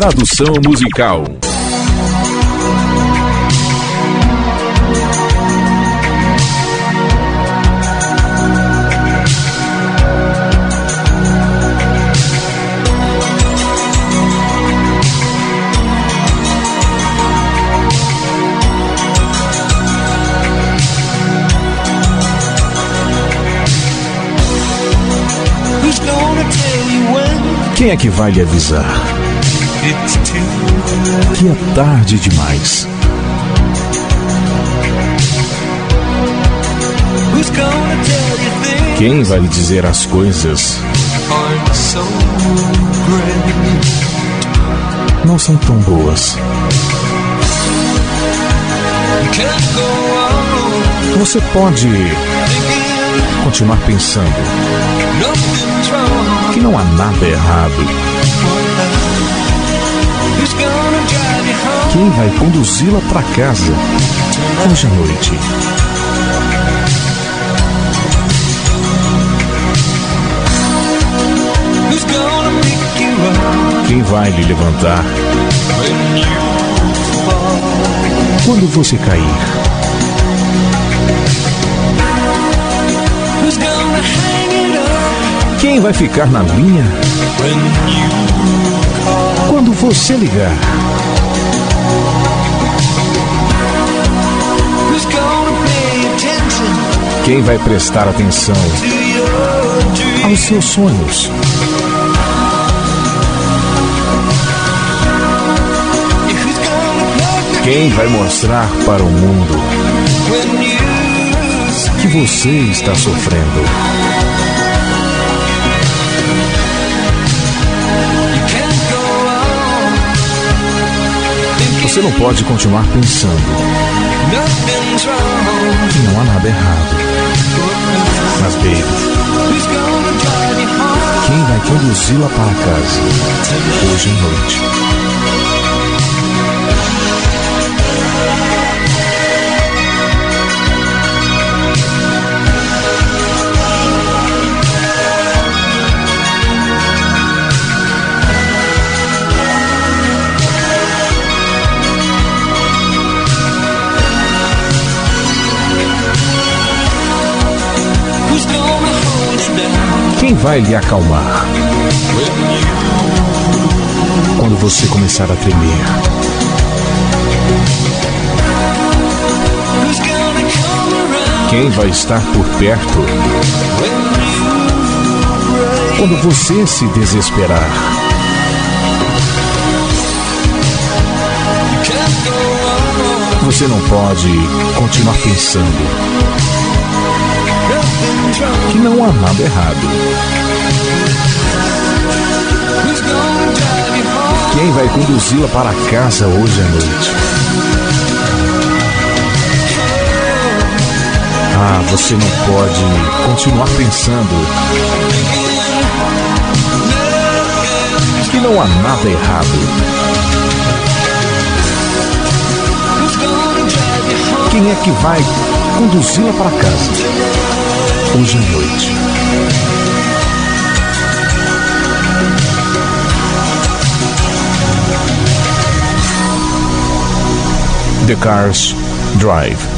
Tradução musical. Quem é que vai lhe avisar? Que é tarde demais. Quem vai lhe dizer as coisas? Não são tão boas. Você pode continuar pensando que não há nada errado. Quem vai conduzi-la para casa hoje à noite? Quem vai lhe levantar quando você cair? Quem vai ficar na linha quando você ligar? Quem vai prestar atenção aos seus sonhos? Quem vai mostrar para o mundo que você está sofrendo? Você não pode continuar pensando que não há nada errado. Mas, baby, quem vai conduzi-la para casa hoje à noite? Quem vai lhe acalmar? Quando você começar a tremer. Quem vai estar por perto? Quando você se desesperar. Você não pode continuar pensando que não há nada errado. Quem vai conduzi-la para casa hoje à noite? Ah, você não pode continuar pensando que não há nada errado. Quem é que vai conduzi-la para casa? Hoje à noite. The Cars Drive.